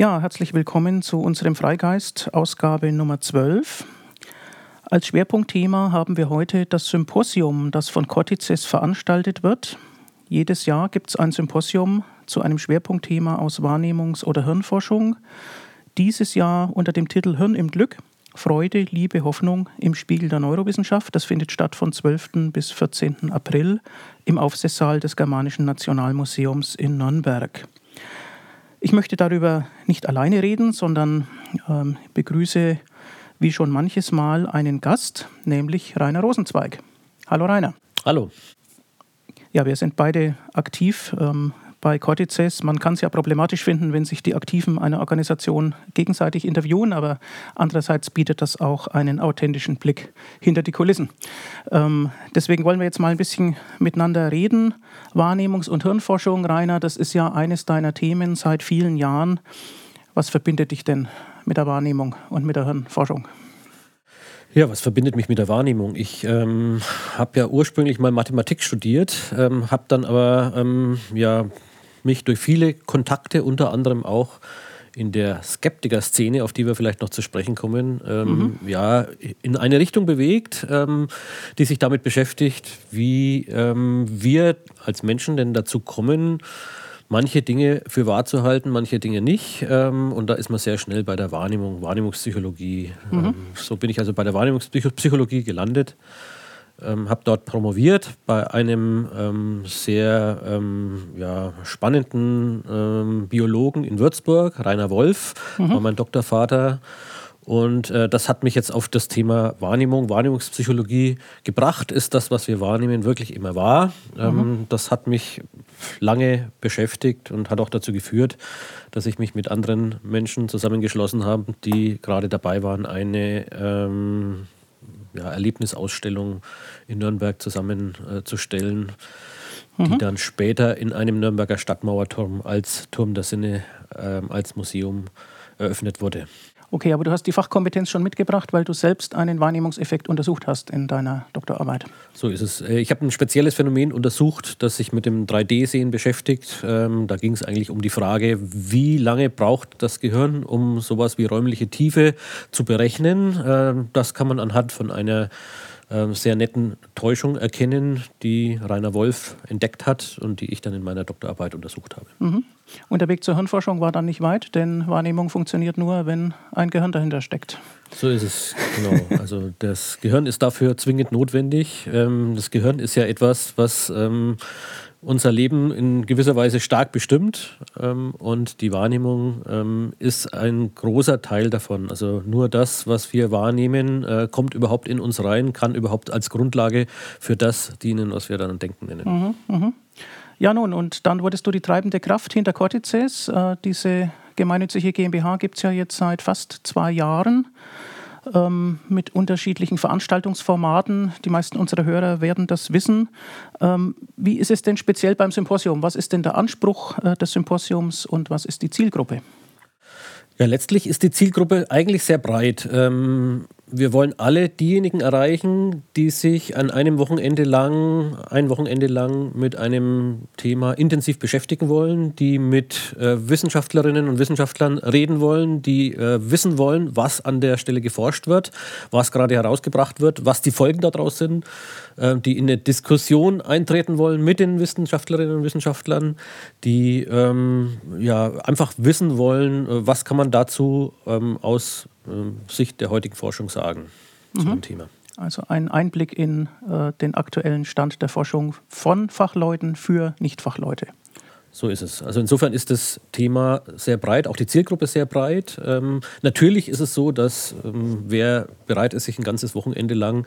Ja, herzlich willkommen zu unserem Freigeist, Ausgabe Nummer 12. Als Schwerpunktthema haben wir heute das Symposium, das von Cortices veranstaltet wird. Jedes Jahr gibt es ein Symposium zu einem Schwerpunktthema aus Wahrnehmungs- oder Hirnforschung. Dieses Jahr unter dem Titel Hirn im Glück, Freude, Liebe, Hoffnung im Spiegel der Neurowissenschaft. Das findet statt von 12. bis 14. April im Aufsichtssaal des Germanischen Nationalmuseums in Nürnberg. Ich möchte darüber nicht alleine reden, sondern ähm, begrüße wie schon manches Mal einen Gast, nämlich Rainer Rosenzweig. Hallo Rainer. Hallo. Ja, wir sind beide aktiv ähm, bei Cortices. Man kann es ja problematisch finden, wenn sich die Aktiven einer Organisation gegenseitig interviewen, aber andererseits bietet das auch einen authentischen Blick hinter die Kulissen. Ähm, deswegen wollen wir jetzt mal ein bisschen miteinander reden. Wahrnehmungs- und Hirnforschung, Rainer, das ist ja eines deiner Themen seit vielen Jahren. Was verbindet dich denn mit der Wahrnehmung und mit der Hirnforschung? Ja, was verbindet mich mit der Wahrnehmung? Ich ähm, habe ja ursprünglich mal Mathematik studiert, ähm, habe dann aber ähm, ja, mich durch viele Kontakte, unter anderem auch in der Skeptiker-Szene, auf die wir vielleicht noch zu sprechen kommen, ähm, mhm. ja, in eine Richtung bewegt, ähm, die sich damit beschäftigt, wie ähm, wir als Menschen denn dazu kommen, manche Dinge für wahr zu halten, manche Dinge nicht. Ähm, und da ist man sehr schnell bei der Wahrnehmung, Wahrnehmungspsychologie. Mhm. Ähm, so bin ich also bei der Wahrnehmungspsychologie gelandet. Ähm, habe dort promoviert bei einem ähm, sehr ähm, ja, spannenden ähm, Biologen in Würzburg, Rainer Wolf, mhm. war mein Doktorvater. Und äh, das hat mich jetzt auf das Thema Wahrnehmung, Wahrnehmungspsychologie gebracht. Ist das, was wir wahrnehmen, wirklich immer wahr? Ähm, mhm. das hat mich lange beschäftigt und hat auch dazu geführt, dass ich mich mit anderen Menschen zusammengeschlossen habe, die gerade dabei waren, eine ähm, ja, Erlebnisausstellung in Nürnberg zusammenzustellen, äh, mhm. die dann später in einem Nürnberger Stadtmauerturm als Turm der Sinne, äh, als Museum eröffnet wurde. Okay, aber du hast die Fachkompetenz schon mitgebracht, weil du selbst einen Wahrnehmungseffekt untersucht hast in deiner Doktorarbeit. So ist es. Äh, ich habe ein spezielles Phänomen untersucht, das sich mit dem 3D-Sehen beschäftigt. Ähm, da ging es eigentlich um die Frage, wie lange braucht das Gehirn, um sowas wie räumliche Tiefe zu berechnen. Ähm, das kann man anhand von einer ähm, sehr netten Täuschung erkennen, die Rainer Wolf entdeckt hat und die ich dann in meiner Doktorarbeit untersucht habe. Mhm. Und der Weg zur Hirnforschung war dann nicht weit, denn Wahrnehmung funktioniert nur, wenn ein Gehirn dahinter steckt. So ist es, genau. Also das Gehirn ist dafür zwingend notwendig. Ähm, das Gehirn ist ja etwas, was ähm, unser Leben in gewisser Weise stark bestimmt ähm, und die Wahrnehmung ist ein großer Teil davon. Also nur das, was wir wahrnehmen, äh, kommt überhaupt in uns rein, kann überhaupt als Grundlage für das dienen, was wir dann denken nennen. Mhm, mh. Ja nun, und dann wurdest du die treibende Kraft hinter Cortices. Äh, diese gemeinnützige GmbH gibt es ja jetzt seit fast zwei Jahren ähm, mit unterschiedlichen Veranstaltungsformaten. Die meisten unserer Hörer werden das wissen. Ähm, wie ist es denn speziell beim Symposium? Was ist denn der Anspruch äh, des Symposiums und was ist die Zielgruppe? Ja, letztlich ist die Zielgruppe eigentlich sehr breit. Ähm, wir wollen alle diejenigen erreichen, die sich an einem Wochenende lang, ein Wochenende lang mit einem Thema intensiv beschäftigen wollen, die mit äh, Wissenschaftlerinnen und Wissenschaftlern reden wollen, die äh, wissen wollen, was an der Stelle geforscht wird, was gerade herausgebracht wird, was die Folgen daraus sind, äh, die in eine Diskussion eintreten wollen mit den Wissenschaftlerinnen und Wissenschaftlern, die ähm, ja einfach wissen wollen, äh, was kann man dazu ähm, aus Sicht der heutigen Forschung sagen mhm. zu dem Thema. Also ein Einblick in äh, den aktuellen Stand der Forschung von Fachleuten für Nichtfachleute. So ist es. Also insofern ist das Thema sehr breit, auch die Zielgruppe sehr breit. Ähm, natürlich ist es so, dass ähm, wer bereit ist, sich ein ganzes Wochenende lang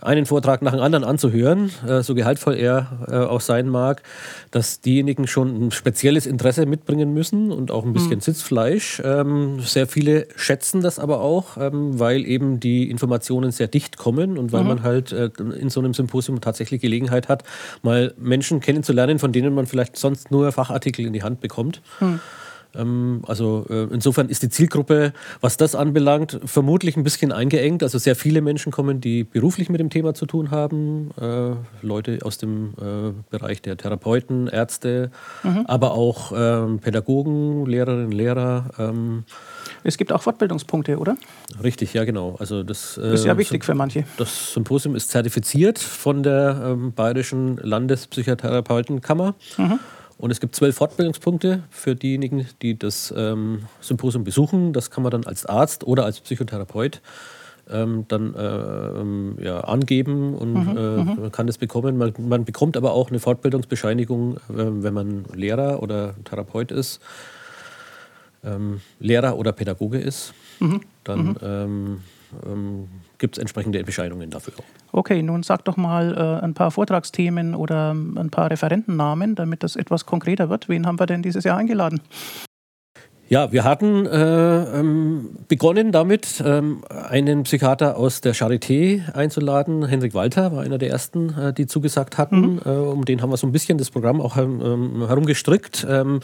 einen Vortrag nach dem anderen anzuhören, äh, so gehaltvoll er äh, auch sein mag, dass diejenigen schon ein spezielles Interesse mitbringen müssen und auch ein bisschen mhm. Sitzfleisch. Ähm, sehr viele schätzen das aber auch, ähm, weil eben die Informationen sehr dicht kommen und weil mhm. man halt äh, in so einem Symposium tatsächlich Gelegenheit hat, mal Menschen kennenzulernen, von denen man vielleicht sonst nur Fachartikel in die Hand bekommt. Mhm. Ähm, also äh, insofern ist die Zielgruppe, was das anbelangt, vermutlich ein bisschen eingeengt. Also sehr viele Menschen kommen, die beruflich mit dem Thema zu tun haben. Äh, Leute aus dem äh, Bereich der Therapeuten, Ärzte, mhm. aber auch ähm, Pädagogen, Lehrerinnen, Lehrer. Ähm, es gibt auch Fortbildungspunkte, oder? Richtig, ja genau. Also das, das ist ja wichtig für manche. Das Symposium ist zertifiziert von der Bayerischen Landespsychotherapeutenkammer. Mhm. Und es gibt zwölf Fortbildungspunkte für diejenigen, die das ähm, Symposium besuchen. Das kann man dann als Arzt oder als Psychotherapeut ähm, dann äh, ja, angeben und mhm, äh, mhm. man kann das bekommen. Man, man, bekommt aber auch eine Fortbildungsbescheinigung, äh, wenn man Lehrer oder Therapeut ist, ähm, Lehrer oder Pädagoge ist. Mhm, dann mhm. Ähm, ähm, gibt es entsprechende Bescheidungen dafür. Okay, nun sag doch mal äh, ein paar Vortragsthemen oder ein paar Referentennamen, damit das etwas konkreter wird. Wen haben wir denn dieses Jahr eingeladen? Ja, wir hatten äh, ähm, begonnen damit, ähm, einen Psychiater aus der Charité einzuladen. Henrik Walter war einer der ersten, äh, die zugesagt hatten. Mhm. Äh, um den haben wir so ein bisschen das Programm auch ähm, herumgestrickt. Ähm,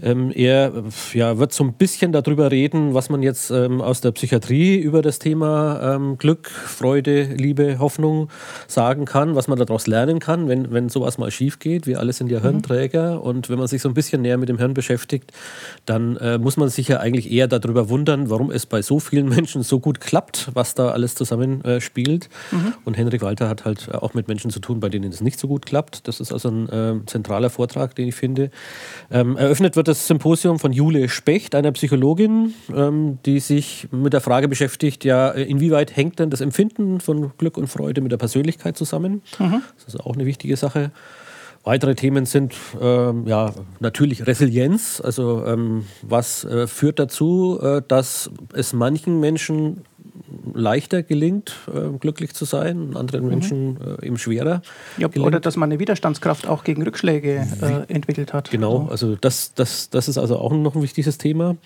ähm, er ja, wird so ein bisschen darüber reden, was man jetzt aus der Psychiatrie über das Thema Glück, Freude, Liebe, Hoffnung sagen kann, was man daraus lernen kann, wenn, wenn sowas mal schief geht. Wir alle sind ja mhm. Hirnträger und wenn man sich so ein bisschen näher mit dem Hirn beschäftigt, dann äh, muss man sich ja eigentlich eher darüber wundern, warum es bei so vielen Menschen so gut klappt, was da alles zusammenspielt. Äh, mhm. Und Henrik Walter hat halt auch mit Menschen zu tun, bei denen es nicht so gut klappt. Das ist also ein äh, zentraler Vortrag, den ich finde. Ähm, eröffnet wird das Symposium von Jule Specht, einer Psychologin, ähm, die sich mit der Frage beschäftigt, ja, inwieweit hängt denn das Empfinden von Glück und Freude mit der Persönlichkeit zusammen? Mhm. Das ist auch eine wichtige Sache. Weitere Themen sind ähm, ja, natürlich Resilienz. Also ähm, was äh, führt dazu, äh, dass es manchen Menschen leichter gelingt, äh, glücklich zu sein, anderen mhm. Menschen äh, eben schwerer. Ja, oder dass man eine Widerstandskraft auch gegen Rückschläge äh, entwickelt hat. Genau, also das, das, das ist also auch noch ein wichtiges Thema.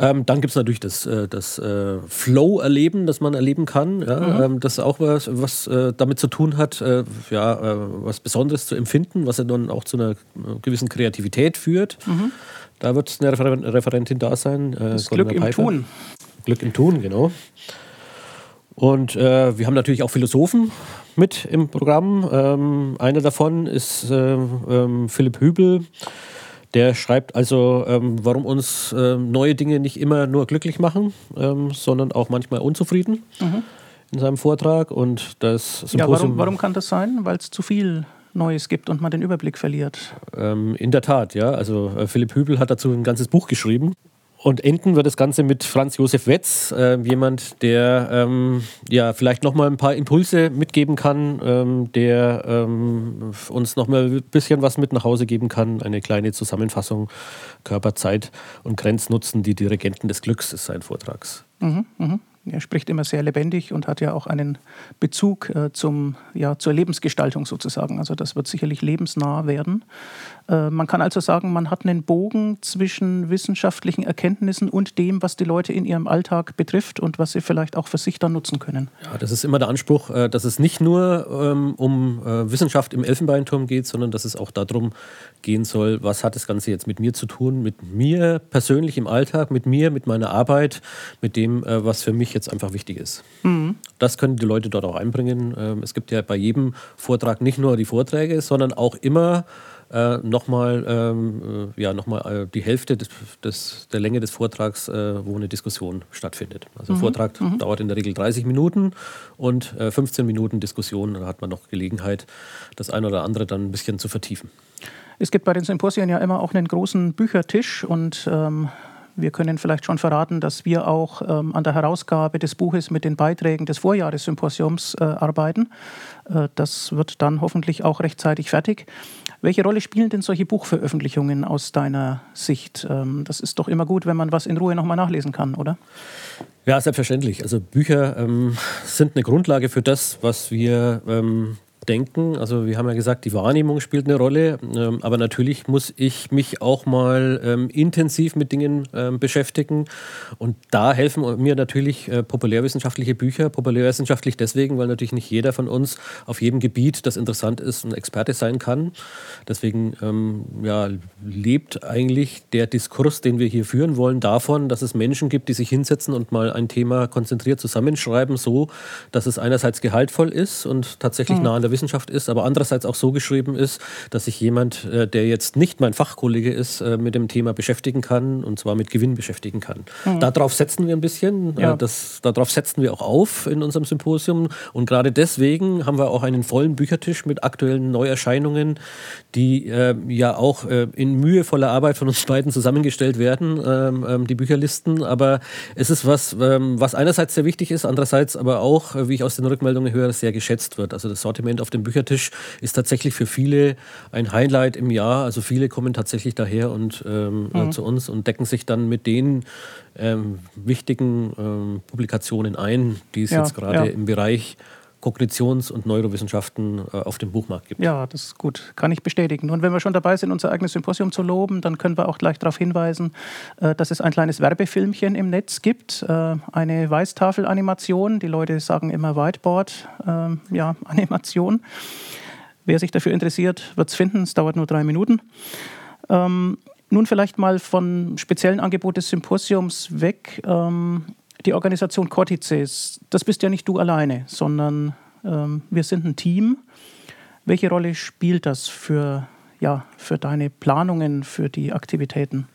Ähm, dann gibt es natürlich das, äh, das äh, Flow-Erleben, das man erleben kann. Ja? Mhm. Ähm, das auch was, was äh, damit zu tun hat, äh, ja, äh, was Besonderes zu empfinden, was ja dann auch zu einer äh, gewissen Kreativität führt. Mhm. Da wird eine Refer Referentin da sein. das Glück im Piper. Tun. Glück im Tun, genau. Und wir haben natürlich auch Philosophen mit im Programm. Ähm, einer davon ist ähm, Philipp Hübel der schreibt also, ähm, warum uns ähm, neue Dinge nicht immer nur glücklich machen, ähm, sondern auch manchmal unzufrieden mhm. in seinem Vortrag. Und das Symposium, ja, warum, warum kann das sein? Weil es zu viel Neues gibt und man den Überblick verliert. Ähm, in der Tat, ja. Also äh, Philipp Hübel hat dazu ein ganzes Buch geschrieben. Und enden wird das Ganze mit Franz Josef Wetz, äh, jemand, der ähm, ja vielleicht nochmal ein paar Impulse mitgeben kann, ähm, der ähm, uns nochmal ein bisschen was mit nach Hause geben kann. Eine kleine Zusammenfassung Körper, Zeit und Grenznutzen, die Dirigenten des Glücks ist sein Vortrags. Mhm, mh. Er spricht immer sehr lebendig und hat ja auch einen Bezug äh, zum, ja, zur Lebensgestaltung sozusagen. Also das wird sicherlich lebensnah werden. Äh, man kann also sagen, man hat einen Bogen zwischen wissenschaftlichen Erkenntnissen und dem, was die Leute in ihrem Alltag betrifft und was sie vielleicht auch für sich dann nutzen können. Ja, das ist immer der Anspruch, äh, dass es nicht nur ähm, um äh, Wissenschaft im Elfenbeinturm geht, sondern dass es auch darum gehen soll, was hat das Ganze jetzt mit mir zu tun, mit mir persönlich im Alltag, mit mir, mit meiner Arbeit, mit dem, was für mich jetzt einfach wichtig ist. Mhm. Das können die Leute dort auch einbringen. Ähm, es gibt ja bei jedem Vortrag nicht nur die Vorträge, sondern auch immer äh, nochmal ähm, äh, ja, noch äh, die Hälfte des, des, der Länge des Vortrags, äh, wo eine Diskussion stattfindet. Also mhm. Vortrag mhm. dauert in der Regel 30 Minuten und äh, 15 Minuten Diskussion. Da hat man noch Gelegenheit, das eine oder andere dann ein bisschen zu vertiefen. Es gibt bei den Symposien ja immer auch einen großen Büchertisch und ähm, wir können vielleicht schon verraten, dass wir auch ähm, an der Herausgabe des Buches mit den Beiträgen des Vorjahressymposiums äh, arbeiten. Äh, das wird dann hoffentlich auch rechtzeitig fertig. Welche Rolle spielen denn solche Buchveröffentlichungen aus deiner Sicht? Ähm, das ist doch immer gut, wenn man was in Ruhe nochmal nachlesen kann, oder? Ja, selbstverständlich. Also Bücher ähm, sind eine Grundlage für das, was wir ähm, denken. Also wir haben ja gesagt, die Wahrnehmung spielt eine Rolle, ähm, aber natürlich muss ich mich auch mal ähm, intensiv mit Dingen ähm, beschäftigen. Und da helfen mir natürlich äh, populärwissenschaftliche Bücher. Populärwissenschaftlich deswegen, weil natürlich nicht jeder von uns auf jedem Gebiet, das interessant ist, ein Experte sein kann. Deswegen ähm, ja, lebt eigentlich der Diskurs, den wir hier führen wollen, davon, dass es Menschen gibt, die sich hinsetzen und mal ein Thema konzentriert zusammenschreiben, so dass es einerseits gehaltvoll ist und tatsächlich mhm. nah an der Wissenschaft ist, aber andererseits auch so geschrieben ist, dass sich jemand, äh, der jetzt nicht mein Fachkollege ist, äh, mit dem Thema beschäftigen kann und zwar mit Gewinn beschäftigen kann. Mhm. Darauf setzen wir ein bisschen, äh, ja. das, darauf setzen wir auch auf in unserem Symposium und gerade deswegen haben wir auch einen vollen Büchertisch mit aktuellen Neuerscheinungen, die äh, ja auch äh, in mühevoller Arbeit von uns beiden zusammengestellt werden, ähm, ähm, die Bücherlisten, aber es ist was, ähm, was einerseits sehr wichtig ist, andererseits aber auch, wie ich aus den Rückmeldungen höre, sehr geschätzt wird. Also das Sortiment auf dem Büchertisch ist tatsächlich für viele ein Highlight im Jahr. Also viele kommen tatsächlich daher und ähm, mhm. zu uns und decken sich dann mit den ähm, wichtigen ähm, Publikationen ein, die es ja, jetzt gerade ja. im Bereich Kognitions- und Neurowissenschaften äh, auf dem Buchmarkt gibt. Ja, das ist gut, kann ich bestätigen. Und wenn wir schon dabei sind, unser eigenes Symposium zu loben, dann können wir auch gleich darauf hinweisen, äh, dass es ein kleines Werbefilmchen im Netz gibt, äh, eine Weißtafelanimation. Die Leute sagen immer Whiteboard, ähm, ja, Animation. Wer sich dafür interessiert, wird es finden. Es dauert nur drei Minuten. Ähm, nun vielleicht mal von speziellen Angebot des Symposiums weg. Ähm, die Organisation Cortices, das bist ja nicht du alleine, sondern ähm, wir sind ein Team. Welche Rolle spielt das für, ja, für deine Planungen, für die Aktivitäten?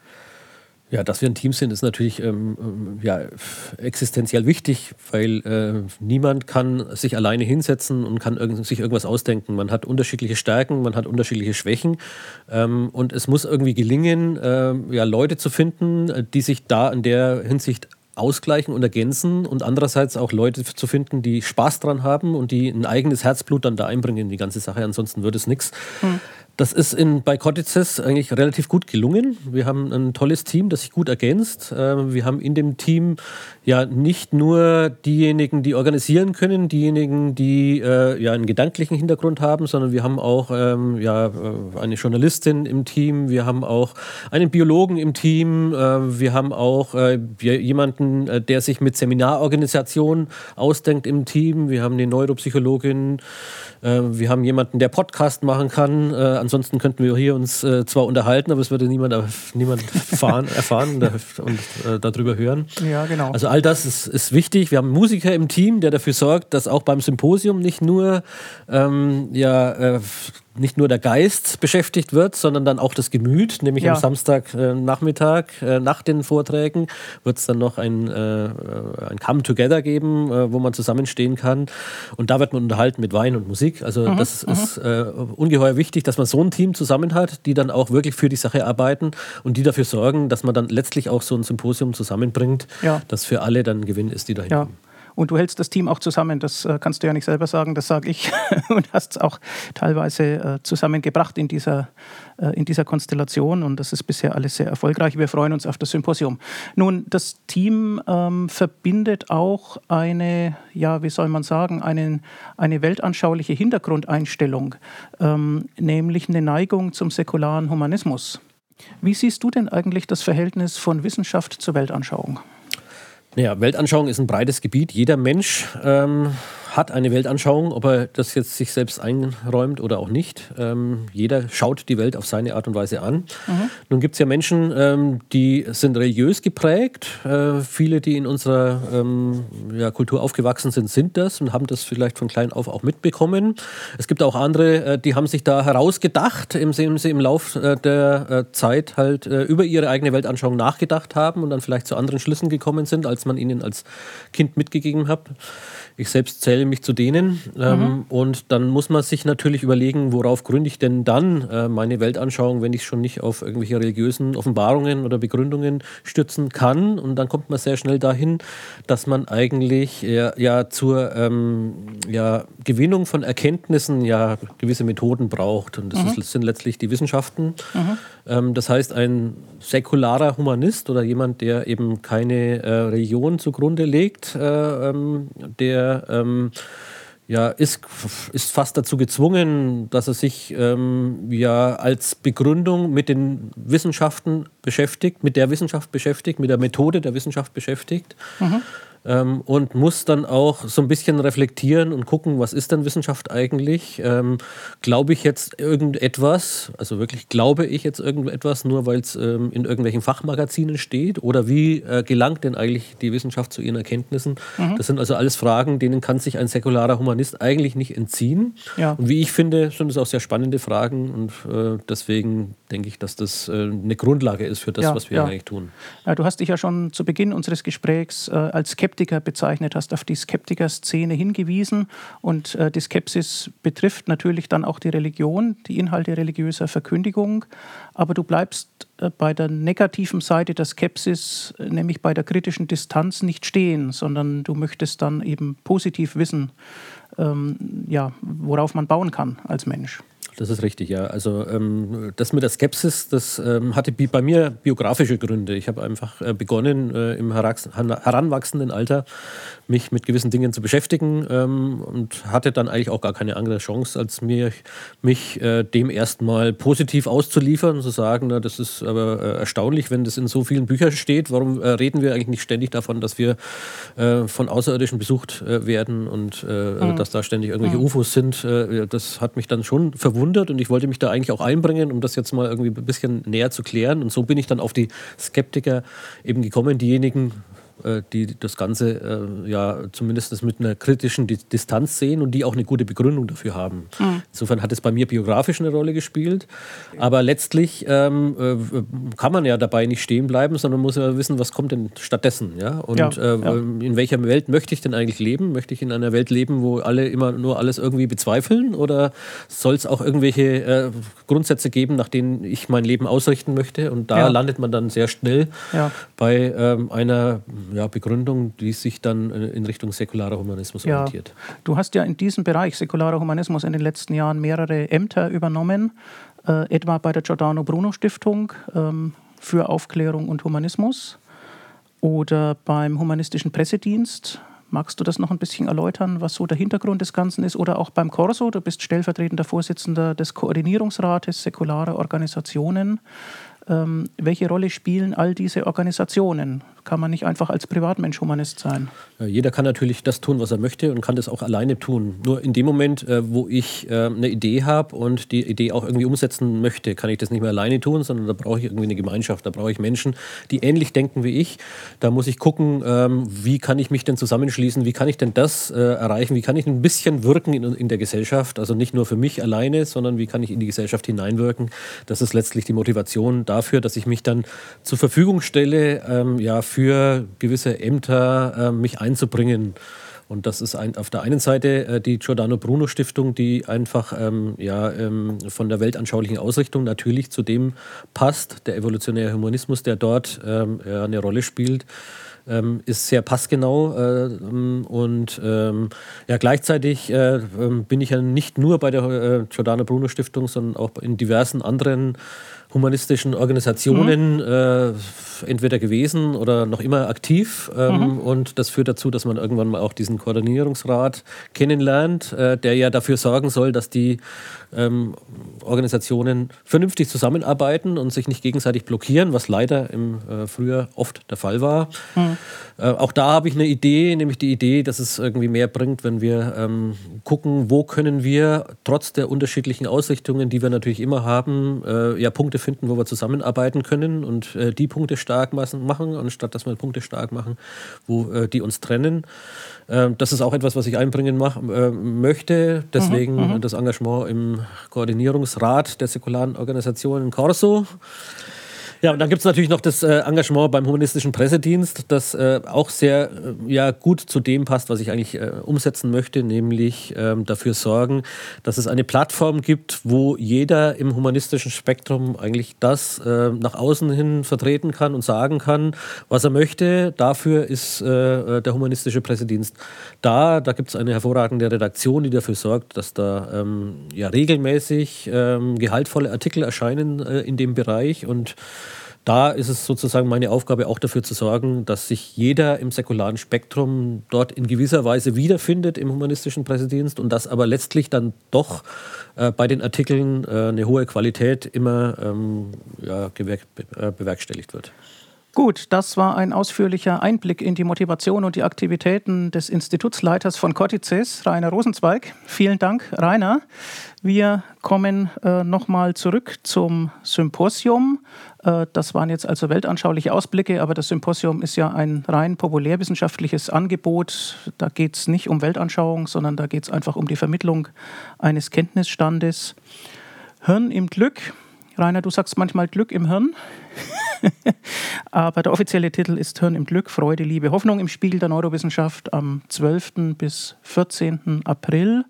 Ja, dass wir ein Team sind, ist natürlich ähm, ähm ja, existenziell wichtig, weil äh, niemand kann sich alleine hinsetzen und kann irg sich irgendwas ausdenken. Man hat unterschiedliche Stärken, man hat unterschiedliche Schwächen ähm, und es muss irgendwie gelingen, äh, ja, Leute zu finden, die sich da in der Hinsicht ausgleichen und ergänzen und andererseits auch Leute zu finden, die Spaß dran haben und die ein eigenes Herzblut dann da einbringen in die ganze Sache. Ansonsten würde es nichts. Hm. Das ist in, bei Cortices eigentlich relativ gut gelungen. Wir haben ein tolles Team, das sich gut ergänzt. Ähm, wir haben in dem Team ja nicht nur diejenigen, die organisieren können, diejenigen, die äh, ja einen gedanklichen Hintergrund haben, sondern wir haben auch ähm, ja, äh, eine Journalistin im Team, wir haben auch einen Biologen im Team, äh, wir haben auch äh, jemanden, der sich mit Seminarorganisation ausdenkt im Team, wir haben eine Neuropsychologin, wir haben jemanden, der Podcast machen kann. Äh, ansonsten könnten wir hier uns äh, zwar unterhalten, aber es würde niemand, niemand erfahren, erfahren und, und darüber hören. Ja, genau. Also all das ist, ist wichtig. Wir haben einen Musiker im Team, der dafür sorgt, dass auch beim Symposium nicht nur ähm, ja, nicht nur der Geist beschäftigt wird, sondern dann auch das Gemüt, nämlich ja. am Samstagnachmittag äh, äh, nach den Vorträgen wird es dann noch ein, äh, ein Come-Together geben, äh, wo man zusammenstehen kann. Und da wird man unterhalten mit Wein und Musik. Also mhm, das mhm. ist ungeheuer wichtig, dass man so ein Team zusammen hat, die dann auch wirklich für die Sache arbeiten und die dafür sorgen, dass man dann letztlich auch so ein Symposium zusammenbringt, ja. das für alle dann ein Gewinn ist, die dahin ja. kommen. Und du hältst das Team auch zusammen. Das äh, kannst du ja nicht selber sagen, das sage ich. und hast es auch teilweise äh, zusammengebracht in dieser, äh, in dieser Konstellation. Und das ist bisher alles sehr erfolgreich. Wir freuen uns auf das Symposium. Nun, das Team ähm, verbindet auch eine, ja, wie soll man sagen, einen, eine weltanschauliche Hintergrundeinstellung, ähm, nämlich eine Neigung zum säkularen Humanismus. Wie siehst du denn eigentlich das Verhältnis von Wissenschaft zur Weltanschauung? Naja, Weltanschauung ist ein breites Gebiet. Jeder Mensch ähm, hat eine Weltanschauung, ob er das jetzt sich selbst einräumt oder auch nicht. Ähm, jeder schaut die Welt auf seine Art und Weise an. Mhm. Nun gibt es ja Menschen, ähm, die sind religiös geprägt. Äh, viele, die in unserer ähm, ja, Kultur aufgewachsen sind, sind das und haben das vielleicht von klein auf auch mitbekommen. Es gibt auch andere, äh, die haben sich da herausgedacht, indem sie im Lauf äh, der äh, Zeit halt äh, über ihre eigene Weltanschauung nachgedacht haben und dann vielleicht zu anderen Schlüssen gekommen sind, als man ihnen als Kind mitgegeben hat. Ich selbst zähle mich zu denen. Ähm, mhm. Und dann muss man sich natürlich überlegen, worauf gründe ich denn dann äh, meine Weltanschauung, wenn ich schon nicht auf irgendwelche religiösen Offenbarungen oder Begründungen stützen kann. Und dann kommt man sehr schnell dahin, dass man eigentlich ja, ja zur ähm, ja, Gewinnung von Erkenntnissen ja gewisse Methoden braucht. Und das mhm. ist, sind letztlich die Wissenschaften. Mhm. Ähm, das heißt, ein säkularer Humanist oder jemand, der eben keine äh, Religion zugrunde legt, äh, ähm, der ähm, ja, ist, ist fast dazu gezwungen, dass er sich ähm, ja als Begründung mit den Wissenschaften beschäftigt, mit der Wissenschaft beschäftigt, mit der Methode der Wissenschaft beschäftigt. Mhm ähm, und muss dann auch so ein bisschen reflektieren und gucken, was ist denn Wissenschaft eigentlich? Ähm, glaube ich jetzt irgendetwas, also wirklich glaube ich jetzt irgendetwas, nur weil es ähm, in irgendwelchen Fachmagazinen steht? Oder wie äh, gelangt denn eigentlich die Wissenschaft zu ihren Erkenntnissen? Mhm. Das sind also alles Fragen, denen kann sich ein säkularer Humanist eigentlich nicht entziehen. Ja. Und wie ich finde, sind das auch sehr spannende Fragen und äh, deswegen denke ich, dass das äh, eine Grundlage ist für das, ja, was wir ja. eigentlich tun. du hast dich ja schon zu Beginn unseres Gesprächs äh, als Skeptiker Skeptiker bezeichnet hast, auf die Skeptiker-Szene hingewiesen. Und äh, die Skepsis betrifft natürlich dann auch die Religion, die Inhalte religiöser Verkündigung. Aber du bleibst äh, bei der negativen Seite der Skepsis, äh, nämlich bei der kritischen Distanz, nicht stehen, sondern du möchtest dann eben positiv wissen, ähm, ja, worauf man bauen kann als Mensch. Das ist richtig, ja. Also ähm, das mit der Skepsis, das ähm, hatte bei mir biografische Gründe. Ich habe einfach äh, begonnen, äh, im heranwachsenden Alter mich mit gewissen Dingen zu beschäftigen ähm, und hatte dann eigentlich auch gar keine andere Chance, als mir, mich äh, dem erstmal positiv auszuliefern, zu sagen, na, das ist aber äh, erstaunlich, wenn das in so vielen Büchern steht. Warum äh, reden wir eigentlich nicht ständig davon, dass wir äh, von Außerirdischen besucht werden und mhm. dass da ständig irgendwelche mhm. UFOs sind? das hat mich dann schon verwundert verwundert und ich wollte mich da eigentlich auch einbringen, um das jetzt mal irgendwie ein bisschen näher zu klären. Und so bin ich dann auf die Skeptiker eben gekommen, diejenigen, die das Ganze äh, ja zumindest mit einer kritischen Distanz sehen und die auch eine gute Begründung dafür haben. Mhm. Insofern hat es bei mir biografisch eine Rolle gespielt. Aber letztlich ähm, äh, kann man ja dabei nicht stehen bleiben, sondern muss ja wissen, was kommt denn stattdessen. Ja? Und ja, äh, ja. in welcher Welt möchte ich denn eigentlich leben? Möchte ich in einer Welt leben, wo alle immer nur alles irgendwie bezweifeln? Oder soll es auch irgendwelche äh, Grundsätze geben, nach denen ich mein Leben ausrichten möchte? Und da landet man dann sehr schnell bei ähm, einer ja, Begründung, die sich dann äh, in Richtung säkularer Humanismus ja. orientiert. Du hast ja in diesem Bereich säkularer Humanismus in den letzten Jahren mehrere Ämter übernommen, äh, etwa bei der Giordano Bruno Stiftung ähm, für Aufklärung und Humanismus oder beim Humanistischen Pressedienst. Magst du das noch ein bisschen erläutern, was so der Hintergrund des Ganzen ist? Oder auch beim Corso, du bist stellvertretender Vorsitzender des Koordinierungsrates säkularer Organisationen. Ähm, welche Rolle spielen all diese Organisationen? Kann man nicht einfach als Privatmensch Humanist sein? Ja, jeder kann natürlich das tun, was er möchte und kann das auch alleine tun. Nur in dem Moment, äh, wo ich äh, eine Idee habe und die Idee auch irgendwie umsetzen möchte, kann ich das nicht mehr alleine tun, sondern da brauche ich irgendwie eine Gemeinschaft. Da brauche ich Menschen, die ähnlich denken wie ich. Da muss ich gucken, ähm, wie kann ich mich denn zusammenschließen? Wie kann ich denn das äh, erreichen? Wie kann ich ein bisschen wirken in, in der Gesellschaft? Also nicht nur für mich alleine, sondern wie kann ich in die Gesellschaft hineinwirken? Das ist letztlich die Motivation dafür, dass ich mich dann zur Verfügung stelle, ähm, ja, für gewisse Ämter äh, mich einzubringen. Und das ist ein, auf der einen Seite äh, die Giordano Bruno Stiftung, die einfach ähm, ja, ähm, von der weltanschaulichen Ausrichtung natürlich zu dem passt. Der evolutionäre Humanismus, der dort ähm, ja, eine Rolle spielt, ähm, ist sehr passgenau. Äh, und ähm, ja, gleichzeitig äh, ähm, bin ich ja nicht nur bei der äh, Giordano Bruno Stiftung, sondern auch in diversen anderen humanistischen Organisationen mhm. Entweder gewesen oder noch immer aktiv. Ähm, mhm. Und das führt dazu, dass man irgendwann mal auch diesen Koordinierungsrat kennenlernt, äh, der ja dafür sorgen soll, dass die ähm, Organisationen vernünftig zusammenarbeiten und sich nicht gegenseitig blockieren, was leider im äh, Frühjahr oft der Fall war. Mhm. Äh, auch da habe ich eine Idee, nämlich die Idee, dass es irgendwie mehr bringt, wenn wir ähm, gucken, wo können wir trotz der unterschiedlichen Ausrichtungen, die wir natürlich immer haben, äh, ja Punkte finden, wo wir zusammenarbeiten können und äh, die Punkte stark machen, anstatt dass wir Punkte stark machen, wo äh, die uns trennen. Ähm, das ist auch etwas, was ich einbringen mach, äh, möchte. Deswegen mhm, mhm, das Engagement im Koordinierungsrat der säkularen Organisationen Corso. Ja, und dann gibt es natürlich noch das äh, Engagement beim Humanistischen Pressedienst, das äh, auch sehr äh, ja, gut zu dem passt, was ich eigentlich umsetzen möchte, nämlich ähm, dafür sorgen, dass es eine Plattform gibt, wo jeder im humanistischen Spektrum eigentlich das nach außen hin vertreten kann und sagen kann, was er möchte. Dafür ist der Humanistische Pressedienst da. Da gibt es eine hervorragende Redaktion, die dafür sorgt, dass da ähm, ja, regelmäßig ähm, gehaltvolle Artikel erscheinen in dem Bereich und da ist es sozusagen meine Aufgabe, auch dafür zu sorgen, dass sich jeder im säkularen Spektrum dort in gewisser Weise wiederfindet im humanistischen Pressedienst und dass aber letztlich dann doch äh, bei den Artikeln äh, eine hohe Qualität immer ähm, ja, äh, bewerkstelligt wird. Gut, das war ein ausführlicher Einblick in die Motivation und die Aktivitäten des Institutsleiters von Cortices, Rainer Rosenzweig. Vielen Dank, Rainer. Wir kommen äh, nochmal zurück zum Symposium. Äh, das waren jetzt also weltanschauliche Ausblicke, aber das Symposium ist ja ein rein populärwissenschaftliches Angebot. Da geht es nicht um Weltanschauung, sondern da geht es einfach um die Vermittlung eines Kenntnisstandes. Hirn im Glück. Rainer, du sagst manchmal Glück im Hirn. Aber der offizielle Titel ist Hirn im Glück, Freude, Liebe, Hoffnung im Spiegel der Neurowissenschaft am 12. bis 14. April.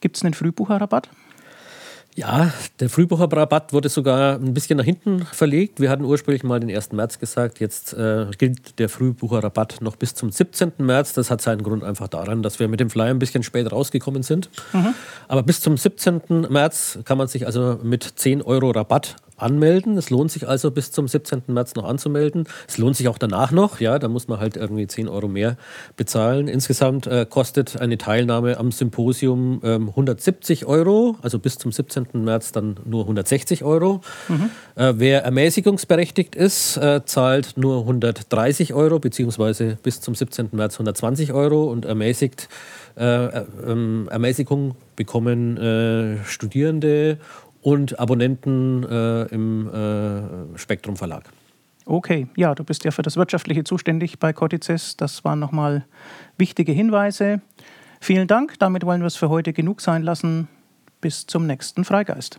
Gibt es einen Frühbucherrabatt? Ja, der Frühbucherrabatt wurde sogar ein bisschen nach hinten verlegt. Wir hatten ursprünglich mal den 1. März gesagt. Jetzt äh, gilt der Frühbucherrabatt noch bis zum 17. März. Das hat seinen Grund einfach daran, dass wir mit dem Flyer ein bisschen spät rausgekommen sind. Mhm. Aber bis zum 17. März kann man sich also mit 10 Euro Rabatt anmelden. Es lohnt sich also bis zum 17. März noch anzumelden. Es lohnt sich auch danach noch. Ja, da muss man halt irgendwie 10 Euro mehr bezahlen. Insgesamt äh, kostet eine Teilnahme am Symposium ähm, 170 Euro, also bis zum 17. März dann nur 160 Euro. Mhm. Äh, wer ermäßigungsberechtigt ist, äh, zahlt nur 130 Euro, beziehungsweise bis zum 17. März 120 Euro und ermäßigt äh, ähm, Ermäßigung bekommen äh, Studierende und Abonnenten äh, im äh, Spektrum Verlag. Okay, ja, du bist ja für das Wirtschaftliche zuständig bei Cortices. Das waren nochmal wichtige Hinweise. Vielen Dank. Damit wollen wir es für heute genug sein lassen. Bis zum nächsten Freigeist.